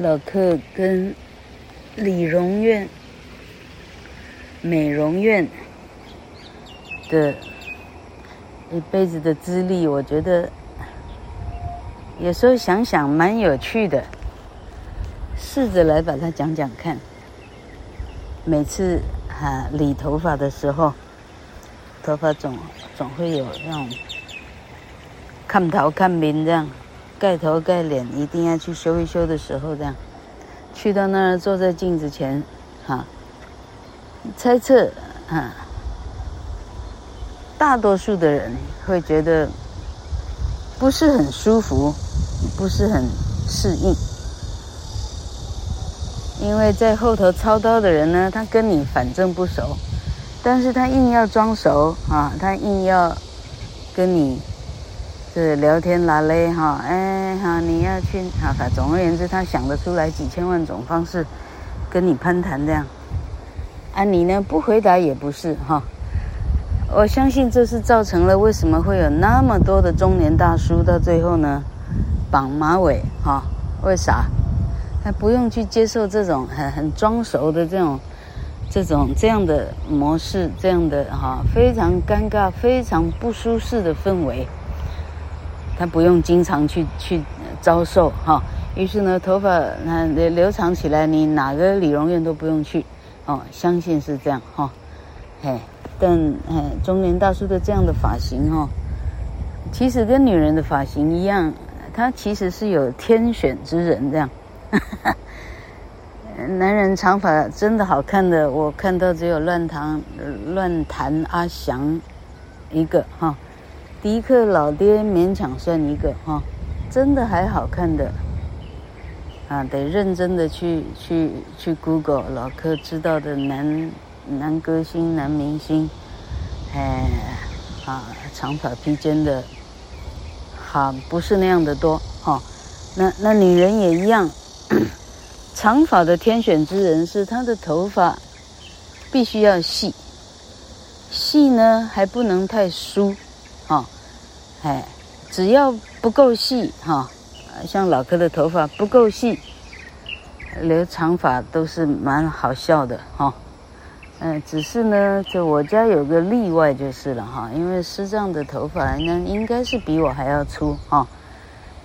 老克跟理容院、美容院的一辈子的资历，我觉得有时候想想蛮有趣的，试着来把它讲讲看。每次哈理头发的时候，头发总总会有那种看头看面这样。盖头盖脸一定要去修一修的时候，这样去到那儿坐在镜子前，哈，猜测哈，大多数的人会觉得不是很舒服，不是很适应，因为在后头操刀的人呢，他跟你反正不熟，但是他硬要装熟啊，他硬要跟你。是聊天啦嘞哈，哎哈，你要去哈，反总而言之，他想得出来几千万种方式跟你攀谈这样。啊，你呢不回答也不是哈。我相信这是造成了为什么会有那么多的中年大叔到最后呢绑马尾哈？为啥？他不用去接受这种很 很装熟的这种这种这样的模式，这样的哈非常尴尬、非常不舒适的氛围。他不用经常去去遭受哈，于是呢，头发那留长起来，你哪个理容院都不用去，哦，相信是这样哈，嘿，但嘿，中年大叔的这样的发型哦，其实跟女人的发型一样，他其实是有天选之人这样，哈哈，男人长发真的好看的，我看到只有乱弹乱弹阿翔一个哈。迪克老爹勉强算一个哈，真的还好看的啊，得认真的去去去 Google 老柯知道的男男歌星、男明星，哎啊，长发披肩的，好不是那样的多哈。那那女人也一样，长发的天选之人是她的头发必须要细，细呢还不能太疏。哈，哎，只要不够细哈，像老柯的头发不够细，留长发都是蛮好笑的哈。嗯，只是呢，就我家有个例外就是了哈，因为师丈的头发呢应该是比我还要粗哈，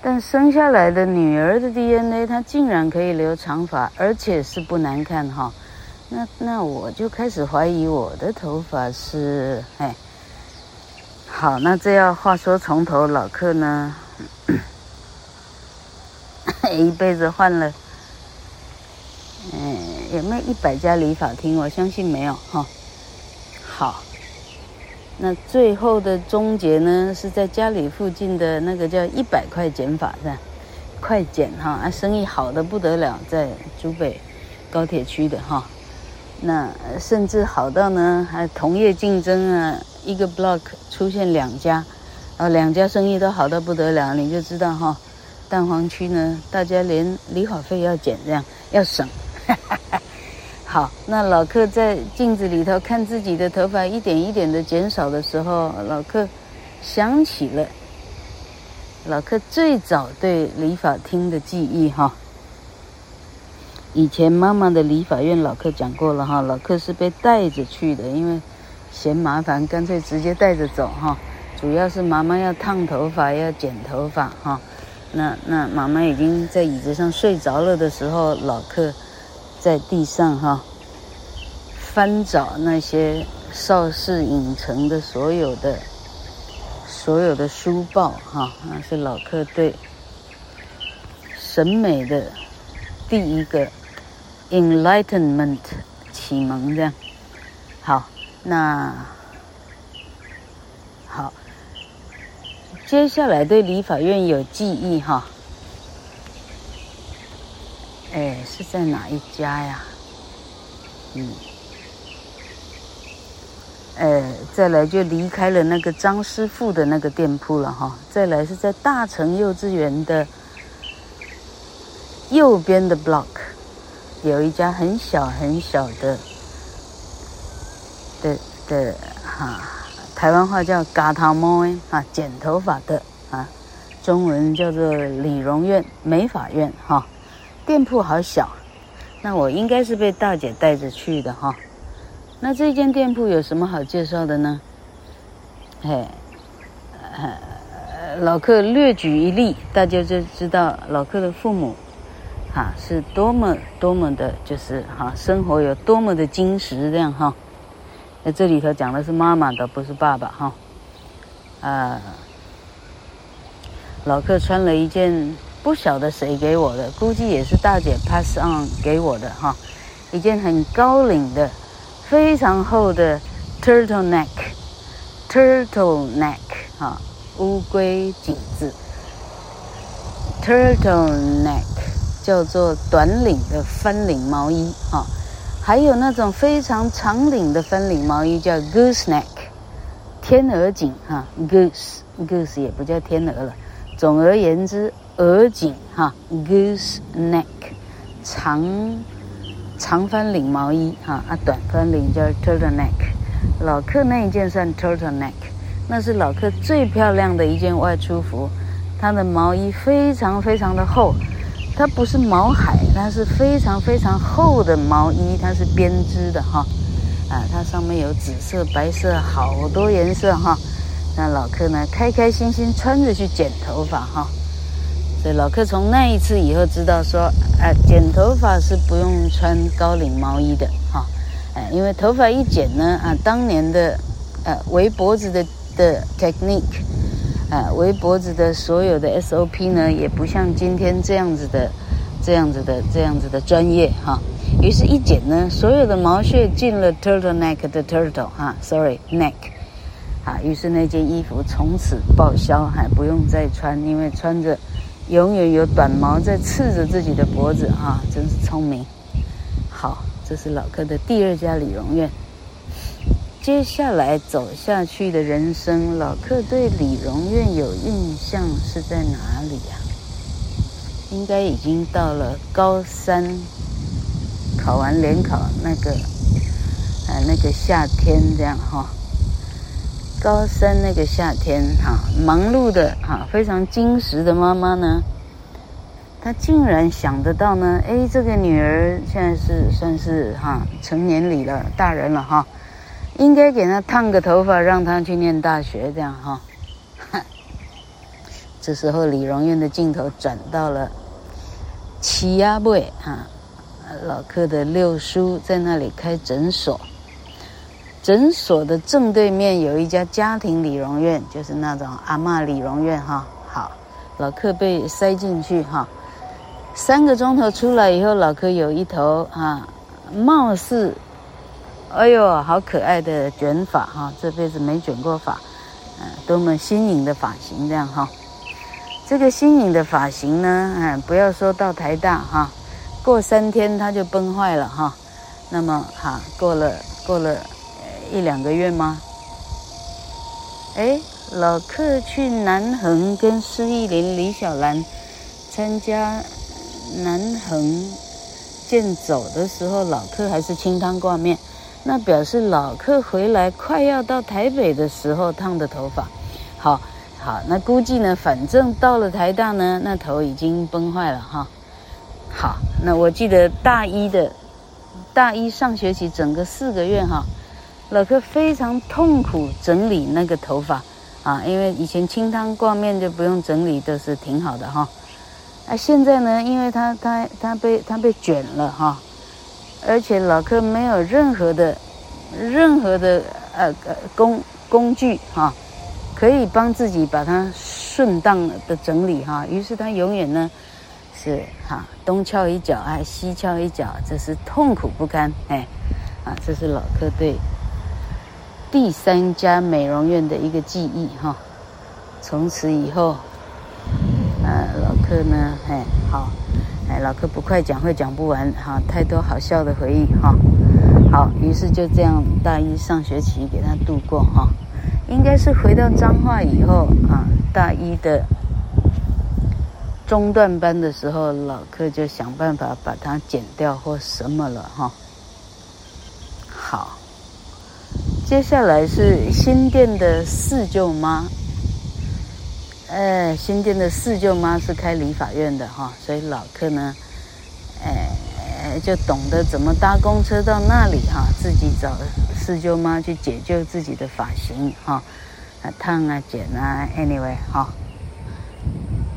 但生下来的女儿的 DNA 她竟然可以留长发，而且是不难看哈。那那我就开始怀疑我的头发是哎。好，那这要话说从头，老客呢，一辈子换了，嗯，有没有一百家理发厅？我相信没有哈。好，那最后的终结呢，是在家里附近的那个叫一百块剪发是吧？快剪哈，啊，生意好的不得了，在竹北高铁区的哈。那甚至好到呢，还同业竞争啊，一个 block 出现两家，啊，两家生意都好到不得了，你就知道哈，蛋黄区呢，大家连理发费要减，这样要省。好，那老克在镜子里头看自己的头发一点一点的减少的时候，老克想起了老克最早对理发厅的记忆哈。以前妈妈的理发院，老克讲过了哈，老克是被带着去的，因为嫌麻烦，干脆直接带着走哈。主要是妈妈要烫头发，要剪头发哈。那那妈妈已经在椅子上睡着了的时候，老客在地上哈翻找那些邵氏影城的所有的所有的书报哈，那是老客对审美的第一个。Enlightenment 启蒙这样，好，那好，接下来对理发院有记忆哈，哎，是在哪一家呀？嗯，哎，再来就离开了那个张师傅的那个店铺了哈，再来是在大成幼稚园的右边的 block。有一家很小很小的的的哈，台湾话叫“嘎头毛”哈，剪头发的啊，中文叫做理容院、美发院哈，店铺好小，那我应该是被大姐带着去的哈。那这间店铺有什么好介绍的呢？嘿，呃，老客略举一例，大家就知道老客的父母，哈，是多么多么的，就是哈，生活有多么的精实这样哈。那这里头讲的是妈妈的，不是爸爸哈。啊，老客穿了一件不晓得谁给我的，估计也是大姐 pass on 给我的哈，一件很高领的。非常厚的 turtle neck，turtle neck 哈，乌龟颈子，turtle neck 叫做短领的翻领毛衣哈，还有那种非常长领的翻领毛衣叫 goose neck，天鹅颈哈，goose goose 也不叫天鹅了，总而言之，鹅颈哈，goose neck 长。长翻领毛衣哈啊，短翻领叫 turtleneck，老客那一件算 turtleneck，那是老客最漂亮的一件外出服，它的毛衣非常非常的厚，它不是毛海，它是非常非常厚的毛衣，它是编织的哈，啊，它上面有紫色、白色，好多颜色哈，那老客呢开开心心穿着去剪头发哈。所以老客从那一次以后知道说，哎，剪头发是不用穿高领毛衣的哈，哎，因为头发一剪呢，啊，当年的，呃，围脖子的的 technique，啊，围脖子的所有的 SOP 呢，也不像今天这样子的，这样子的，这样子的专业哈。于是，一剪呢，所有的毛屑进了 turtleneck 的 turtle 哈，sorry neck，啊，于是那件衣服从此报销，还不用再穿，因为穿着。永远有短毛在刺着自己的脖子啊，真是聪明。好，这是老客的第二家理容院。接下来走下去的人生，老客对理容院有印象是在哪里呀？应该已经到了高三，考完联考那个，啊，那个夏天这样哈。高三那个夏天，哈，忙碌的哈，非常精实的妈妈呢，她竟然想得到呢，哎，这个女儿现在是算是哈成年礼了，大人了哈，应该给他烫个头发，让他去念大学，这样哈。这时候理容院的镜头转到了七亚贝哈，老客的六叔在那里开诊所。诊所的正对面有一家家庭理容院，就是那种阿嬷理容院哈。好，老客被塞进去哈，三个钟头出来以后，老客有一头哈，貌似，哎呦，好可爱的卷发哈，这辈子没卷过发，嗯，多么新颖的发型这样哈。这个新颖的发型呢，嗯，不要说到台大哈，过三天它就崩坏了哈。那么哈，过了过了。一两个月吗？哎，老客去南横跟施艺林、李小兰参加南横健走的时候，老客还是清汤挂面，那表示老客回来快要到台北的时候烫的头发。好，好，那估计呢，反正到了台大呢，那头已经崩坏了哈。好，那我记得大一的大一上学期整个四个月哈。老客非常痛苦整理那个头发啊，因为以前清汤挂面就不用整理，都是挺好的哈。啊，现在呢，因为他他他被他被卷了哈，而且老客没有任何的任何的呃呃工工具哈，可以帮自己把它顺当的整理哈。于是他永远呢是哈东翘一脚哎西翘一脚，这是痛苦不堪哎啊，这是老客对。第三家美容院的一个记忆哈，从此以后，呃，老客呢，哎，好，哎，老客不快讲会讲不完哈，太多好笑的回忆哈。好，于是就这样大一上学期给他度过哈，应该是回到彰化以后啊，大一的中段班的时候，老客就想办法把它剪掉或什么了哈。好。接下来是新店的四舅妈，哎，新店的四舅妈是开理发院的哈，所以老客呢，哎，就懂得怎么搭公车到那里哈，自己找四舅妈去解救自己的发型哈，啊烫啊剪啊，anyway 哈，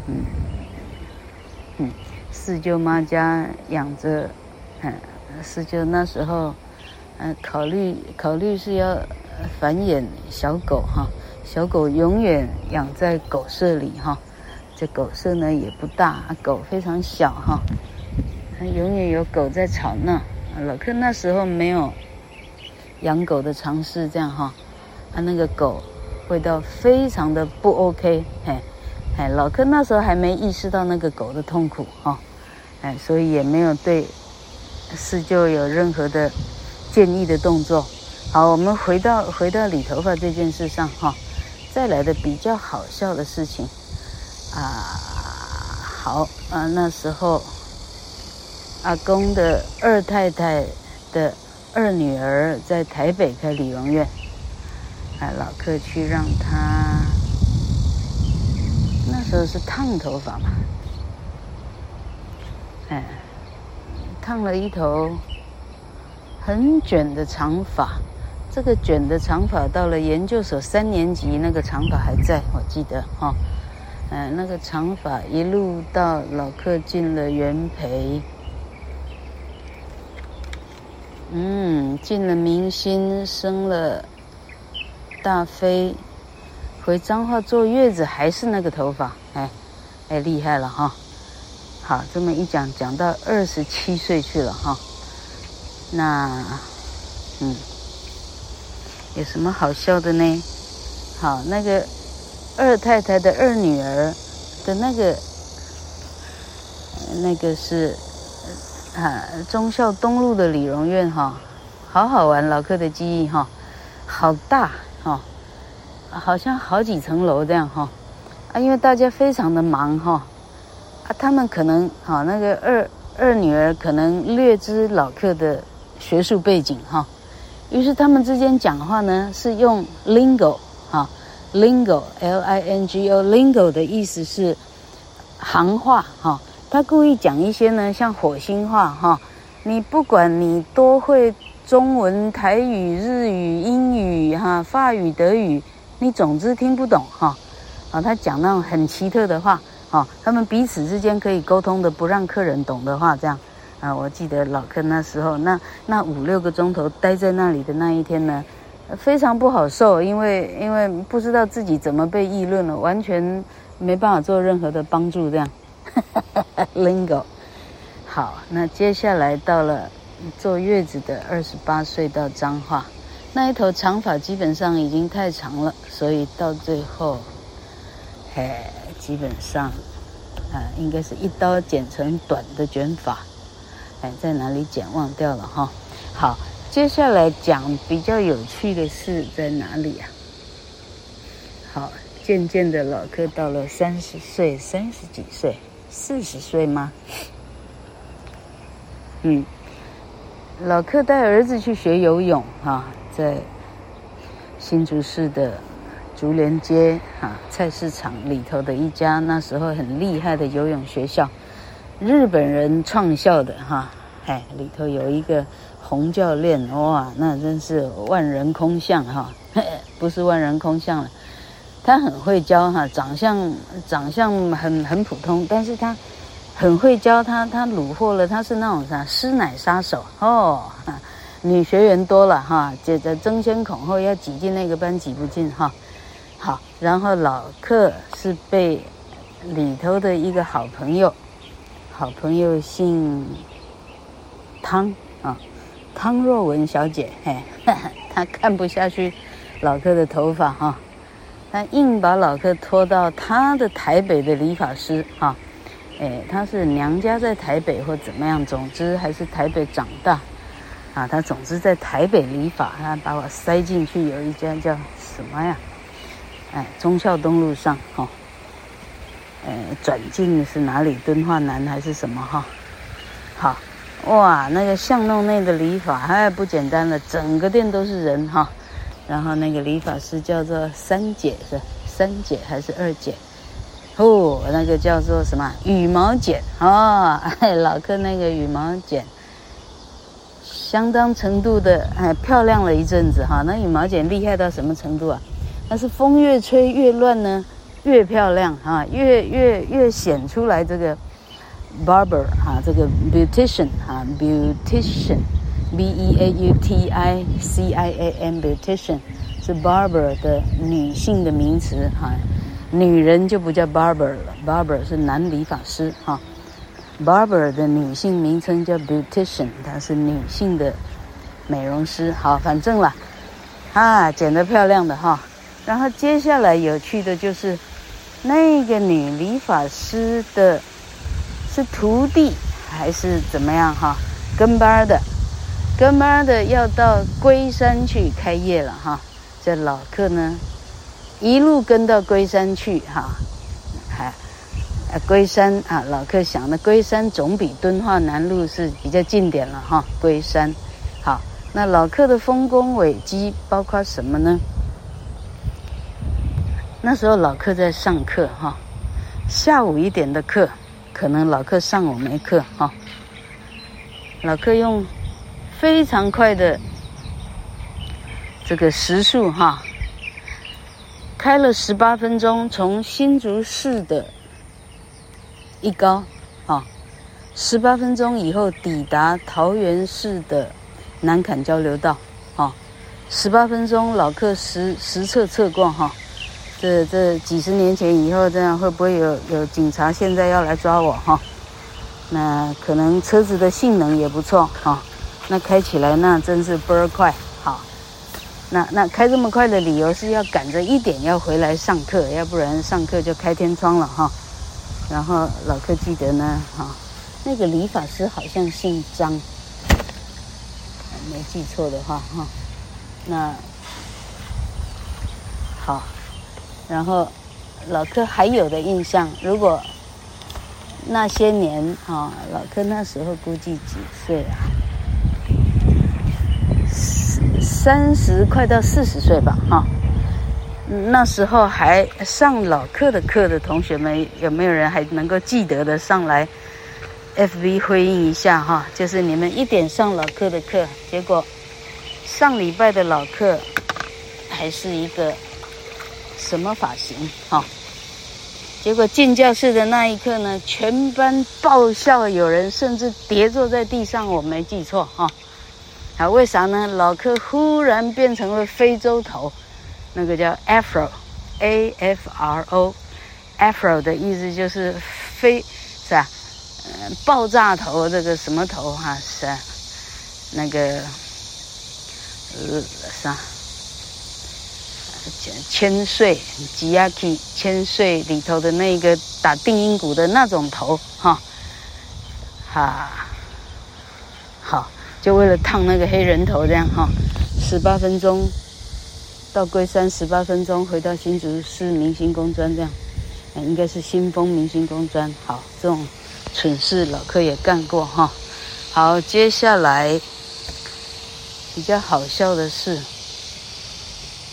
嗯嗯，四舅妈家养着，嗯，四舅那时候，嗯，考虑考虑是要繁衍小狗哈，小狗永远养在狗舍里哈。这狗舍呢也不大，狗非常小哈，它永远有狗在吵闹。老克那时候没有养狗的尝试，这样哈，他那个狗味道非常的不 OK，嘿，哎，老克那时候还没意识到那个狗的痛苦哈，哎，所以也没有对四舅有任何的建议的动作。好，我们回到回到理头发这件事上哈，再来的比较好笑的事情。啊，好啊！那时候，阿公的二太太的二女儿在台北开理容院，啊，老客去让她，那时候是烫头发嘛，哎，烫了一头很卷的长发，这个卷的长发到了研究所三年级，那个长发还在，我记得哈。嗯，那个长发一路到老克进了元培，嗯，进了明星，生了大飞，回彰化坐月子还是那个头发，哎，哎，厉害了哈！好，这么一讲，讲到二十七岁去了哈。那，嗯，有什么好笑的呢？好，那个。二太太的二女儿的那个，那个是啊，忠孝东路的理容院哈，好好玩，老克的记忆哈，好大哈，好像好几层楼这样哈，啊，因为大家非常的忙哈，啊，他们可能哈，那个二二女儿可能略知老克的学术背景哈，于是他们之间讲话呢是用 lingo 哈。Lingo，L-I-N-G-O，Lingo 的意思是行话哈。他故意讲一些呢，像火星话哈。你不管你多会中文、台语、日语、英语哈、法语、德语，你总之听不懂哈。啊，他讲那种很奇特的话哈，他们彼此之间可以沟通的，不让客人懂的话，这样啊。我记得老克那时候，那那五六个钟头待在那里的那一天呢。非常不好受，因为因为不知道自己怎么被议论了，完全没办法做任何的帮助，这样。Lingo，好，那接下来到了坐月子的二十八岁到彰化，那一头长发基本上已经太长了，所以到最后，嘿，基本上啊，应该是一刀剪成短的卷发，哎，在哪里讲忘掉了哈，好。接下来讲比较有趣的事在哪里啊？好，渐渐的老克到了三十岁，三十几岁，四十岁吗？嗯，老克带儿子去学游泳哈，在新竹市的竹联街哈菜市场里头的一家那时候很厉害的游泳学校，日本人创校的哈，哎，里头有一个。洪教练哇，那真是万人空巷哈，不是万人空巷了，他很会教哈，长相长相很很普通，但是他很会教他，他虏获了，他是那种啥师奶杀手哦，女学员多了哈，接着争先恐后要挤进那个班挤不进哈，好，然后老克是被里头的一个好朋友，好朋友姓汤啊。汤若文小姐，嘿，她看不下去老克的头发哈，她硬把老克拖到她的台北的理发师哈，哎，她是娘家在台北或怎么样，总之还是台北长大，啊，她总之在台北理发，她把我塞进去有一家叫什么呀？哎，忠孝东路上哈，哎，转进是哪里？敦化南还是什么哈？好。哇，那个巷弄内的理发哎不简单了，整个店都是人哈。然后那个理发师叫做三姐是三姐还是二姐？哦，那个叫做什么羽毛剪哦，老客那个羽毛剪，相当程度的哎漂亮了一阵子哈。那羽毛剪厉害到什么程度啊？那是风越吹越乱呢，越漂亮哈，越越越显出来这个 barber 哈，这个 beautician 哈，beautician，b e a u t i c i a n，beautician 是 barber 的女性的名词哈，女人就不叫 barber 了，barber 是男理发师哈，barber 的女性名称叫 beautician，她是女性的美容师。好，反正啦，啊，剪得漂亮的哈。然后接下来有趣的就是，那个女理发师的，是徒弟还是怎么样哈？跟班的，跟班的要到龟山去开业了哈。这老客呢，一路跟到龟山去哈，还，龟山啊，老客想的龟山总比敦化南路是比较近点了哈。龟山，好，那老客的丰功伟绩包括什么呢？那时候老客在上课哈，下午一点的课，可能老客上午没课哈。老客用非常快的这个时速哈，开了十八分钟，从新竹市的一高啊，十八分钟以后抵达桃园市的南崁交流道啊，十八分钟老客实实测测过哈。这这几十年前以后这样会不会有有警察现在要来抓我哈？那可能车子的性能也不错哈。那开起来那真是倍儿快哈。那那开这么快的理由是要赶着一点要回来上课，要不然上课就开天窗了哈。然后老客记得呢哈，那个理发师好像姓张，没记错的话哈。那好。然后，老柯还有的印象，如果那些年啊，老柯那时候估计几岁啊？三十快到四十岁吧，哈。那时候还上老客的课的同学们，有没有人还能够记得的上来？FB 回应一下哈，就是你们一点上老客的课，结果上礼拜的老客还是一个。什么发型？哈、哦，结果进教室的那一刻呢，全班爆笑，有人甚至跌坐在地上。我没记错哈。啊，为啥呢？老客忽然变成了非洲头，那个叫 Afro，A F R O，Afro 的意思就是非，是吧？嗯，爆炸头，这个什么头哈？是啊，那个，呃，啥？千岁吉亚基千岁里头的那个打定音鼓的那种头哈，哈，好，就为了烫那个黑人头这样哈，十八分钟到龟山，十八分钟回到新竹市明星工专这样，应该是新丰明星工专。好，这种蠢事老客也干过哈。好，接下来比较好笑的是。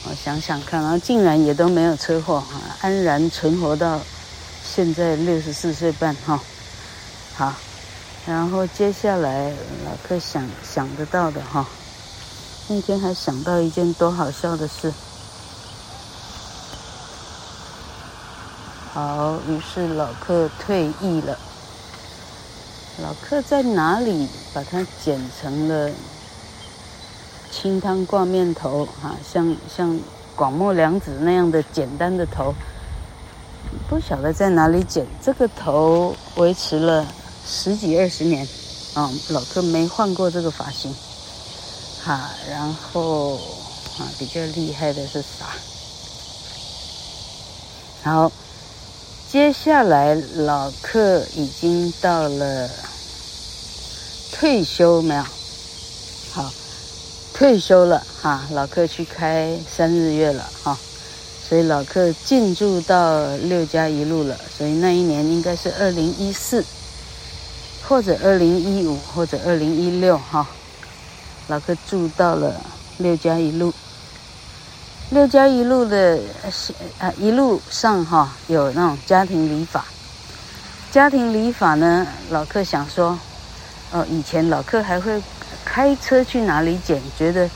我想想看，然后竟然也都没有车祸，安然存活到现在六十四岁半哈。好，然后接下来老客想想得到的哈，那天还想到一件多好笑的事。好，于是老客退役了。老客在哪里把它剪成了？清汤挂面头，哈，像像广末凉子那样的简单的头，不晓得在哪里剪。这个头维持了十几二十年，啊，老客没换过这个发型，哈。然后啊，比较厉害的是啥？好，接下来老客已经到了退休没有？好。退休了哈，老客去开三日月了哈，所以老客进驻到六家一路了，所以那一年应该是二零一四，或者二零一五，或者二零一六哈，老客住到了六家一路。六家一路的啊一路上哈有那种家庭礼法，家庭礼法呢，老客想说，哦，以前老客还会。开车去哪里剪，觉得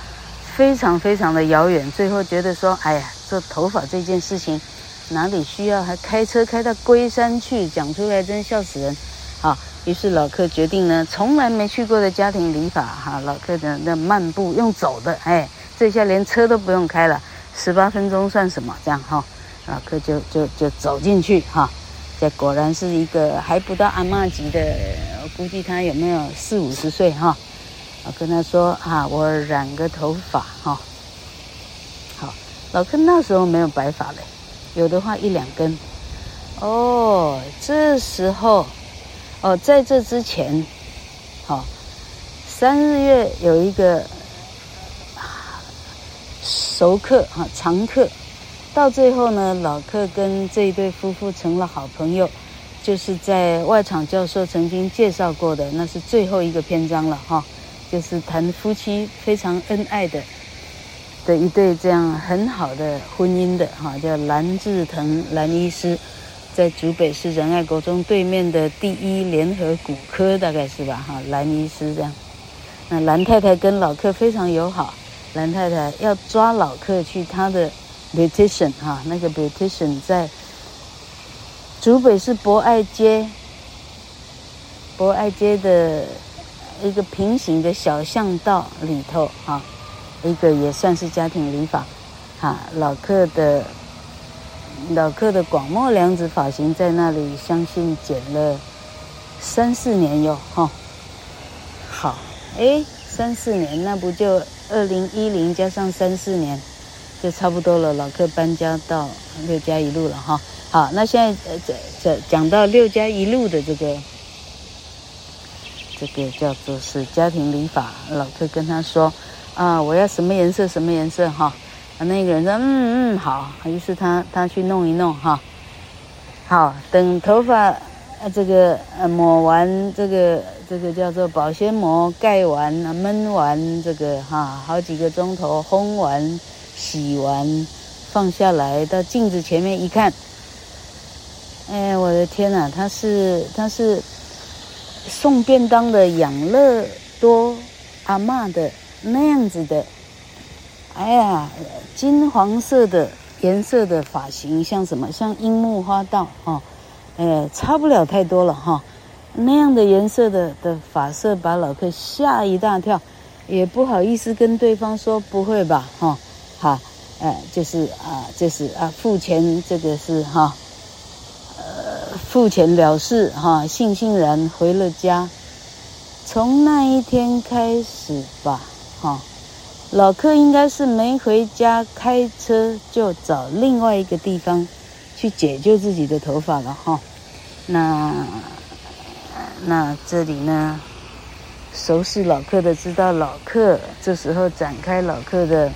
非常非常的遥远。最后觉得说，哎呀，做头发这件事情哪里需要还开车开到龟山去？讲出来真笑死人。好，于是老克决定呢，从来没去过的家庭理发哈，老克的那漫步用走的，哎，这下连车都不用开了，十八分钟算什么？这样哈，老客就就就走进去哈。这果然是一个还不到阿嬷级的，估计他有没有四五十岁哈？我跟他说啊，我染个头发哈。好，老克那时候没有白发嘞，有的话一两根。哦，这时候，哦，在这之前，好，三日月有一个熟客哈，常客。到最后呢，老克跟这一对夫妇成了好朋友，就是在外场教授曾经介绍过的，那是最后一个篇章了哈，就是谈夫妻非常恩爱的的一对这样很好的婚姻的哈，叫蓝志腾蓝医师，在竹北市仁爱国中对面的第一联合骨科大概是吧哈，蓝医师这样，那蓝太太跟老客非常友好，蓝太太要抓老客去她的。Beautician 哈，那个 Beautician 在竹北市博爱街，博爱街的一个平行的小巷道里头啊，一个也算是家庭理发，哈，老克的老克的广末凉子发型在那里，相信剪了三四年哟哈。好，哎，三四年那不就二零一零加上三四年？就差不多了，老克搬家到六家一路了哈。好，那现在呃，这这讲到六家一路的这个，这个叫做是家庭理发。老克跟他说啊，我要什么颜色什么颜色哈。啊，那个人说嗯嗯好，于是他他去弄一弄哈。好，等头发这个呃抹完这个这个叫做保鲜膜盖完闷完这个哈，好几个钟头烘完。洗完，放下来，到镜子前面一看，哎，我的天哪！他是他是送便当的养乐多阿嬷的那样子的，哎呀，金黄色的颜色的发型，像什么？像樱木花道哈，哎，差不了太多了哈。那样的颜色的的发色，把老克吓一大跳，也不好意思跟对方说不会吧哈。哈，呃，就是啊，就是啊，付钱这个是哈，付钱了事哈，悻悻然回了家。从那一天开始吧，哈，老客应该是没回家，开车就找另外一个地方去解救自己的头发了哈。那那这里呢，熟悉老客的知道老客这时候展开老客的。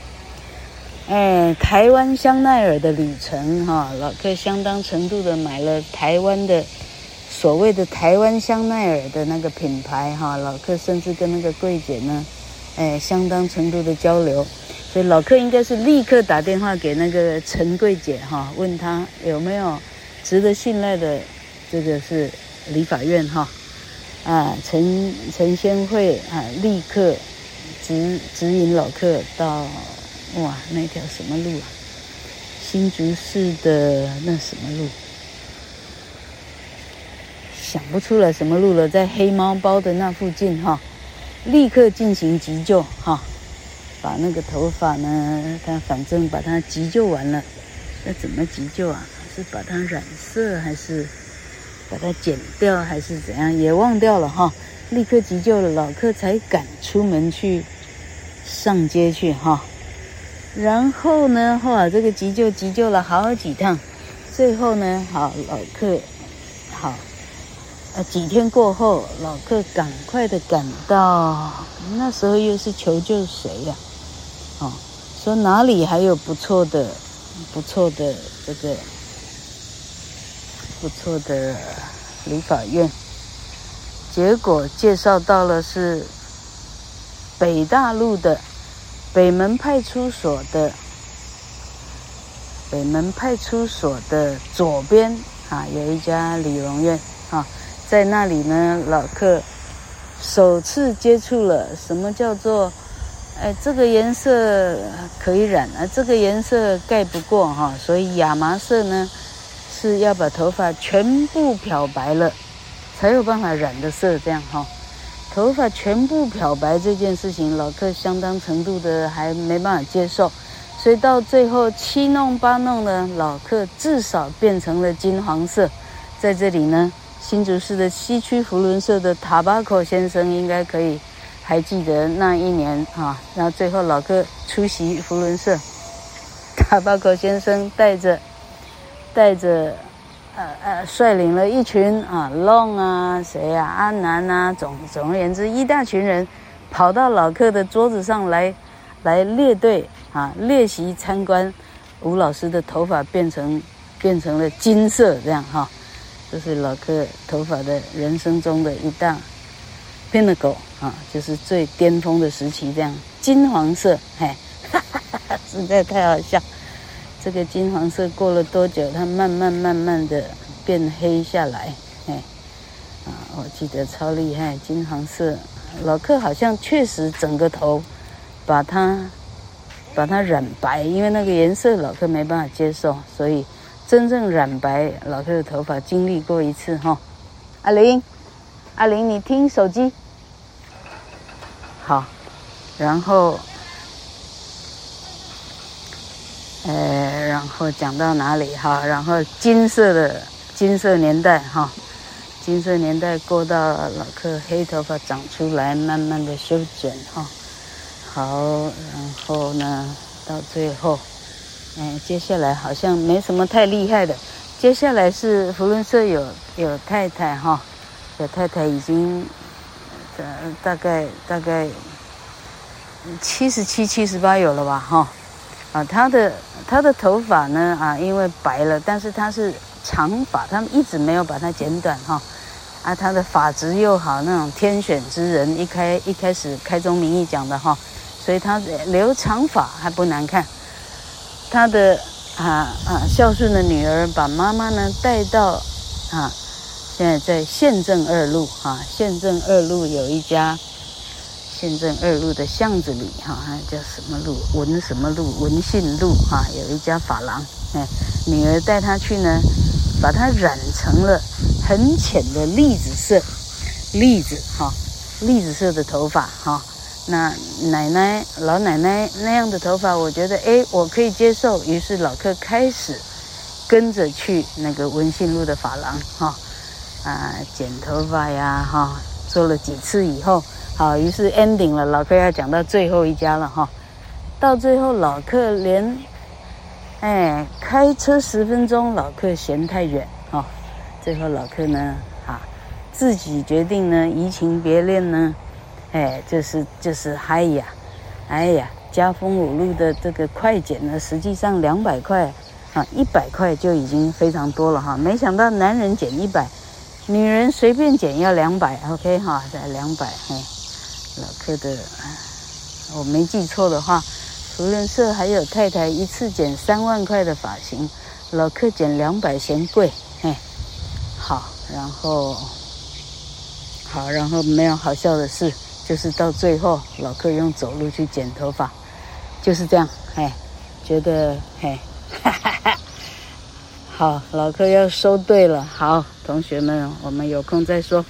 哎，台湾香奈儿的旅程哈，老客相当程度的买了台湾的所谓的台湾香奈儿的那个品牌哈，老客甚至跟那个柜姐呢，哎，相当程度的交流，所以老客应该是立刻打电话给那个陈柜姐哈，问他有没有值得信赖的这个是理发院哈，啊，陈陈先惠啊，立刻指指引老客到。哇，那条什么路啊？新竹市的那什么路？想不出来什么路了，在黑猫包的那附近哈，立刻进行急救哈，把那个头发呢，他反正把它急救完了，那怎么急救啊？是把它染色，还是把它剪掉，还是怎样？也忘掉了哈。立刻急救了，老客才敢出门去上街去哈。然后呢，哇，这个急救急救了好几趟，最后呢，好老克，好，呃，几天过后，老克赶快的赶到，那时候又是求救谁呀？哦，说哪里还有不错的、不错的这个不错的理发院，结果介绍到了是北大路的。北门派出所的北门派出所的左边啊，有一家理容院啊，在那里呢，老客首次接触了什么叫做，哎，这个颜色可以染啊，这个颜色盖不过哈，所以亚麻色呢是要把头发全部漂白了，才有办法染的色，这样哈。头发全部漂白这件事情，老克相当程度的还没办法接受，所以到最后七弄八弄呢，老克至少变成了金黄色，在这里呢。新竹市的西区福伦社的塔巴口先生应该可以还记得那一年啊，然后最后老克出席福伦社，塔巴口先生带着带着呃呃率领了一群啊龙啊谁啊阿南啊总总而言之一大群人跑到老克的桌子上来来列队啊列席参观吴老师的头发变成变成了金色这样哈。这是老克头发的人生中的一大 pinnacle 啊，就是最巅峰的时期。这样金黄色，嘿，哈哈哈，实在太好笑。这个金黄色过了多久，它慢慢慢慢的变黑下来，嘿，啊，我记得超厉害，金黄色。老克好像确实整个头把它把它染白，因为那个颜色老克没办法接受，所以。真正染白老克的头发经历过一次哈，阿玲，阿玲，你听手机，好，然后，呃，然后讲到哪里哈？然后金色的金色年代哈，金色年代过到老克黑头发长出来，慢慢的修剪哈，好，然后呢，到最后。嗯，接下来好像没什么太厉害的。接下来是扶轮社有有太太哈，有太太已经呃大概大概七十七七十八有了吧哈啊，她的她的头发呢啊，因为白了，但是她是长发，他们一直没有把它剪短哈啊，她的发质又好，那种天选之人，一开一开始开宗明义讲的哈，所以她留长发还不难看。他的啊啊孝顺的女儿把妈妈呢带到啊，现在在县政二路啊，县政二路有一家县政二路的巷子里哈、啊，叫什么路文什么路文信路哈、有一家发廊，哎，女儿带她去呢，把她染成了很浅的栗子色，栗子哈，栗子色的头发哈。那奶奶、老奶奶那样的头发，我觉得哎，我可以接受。于是老克开始跟着去那个文信路的发廊，哈、啊，剪头发呀，哈、做了几次以后，好，于是 ending 了。老客要讲到最后一家了，哈、到最后老客连，哎，开车十分钟，老客嫌太远，哈、哦，最后老客呢，啊，自己决定呢，移情别恋呢。哎，就是就是嗨呀，哎呀，嘉丰五路的这个快剪呢，实际上两百块啊，一百块就已经非常多了哈。没想到男人减一百，女人随便减要两百，OK 哈，在两百。嘿，老克的，我没记错的话，扶轮社还有太太一次剪三万块的发型，老克剪两百嫌贵，嘿，好，然后好，然后没有好笑的事。就是到最后，老克用走路去剪头发，就是这样，哎，觉得，嘿，哈哈哈，好，老克要收队了，好，同学们，我们有空再说。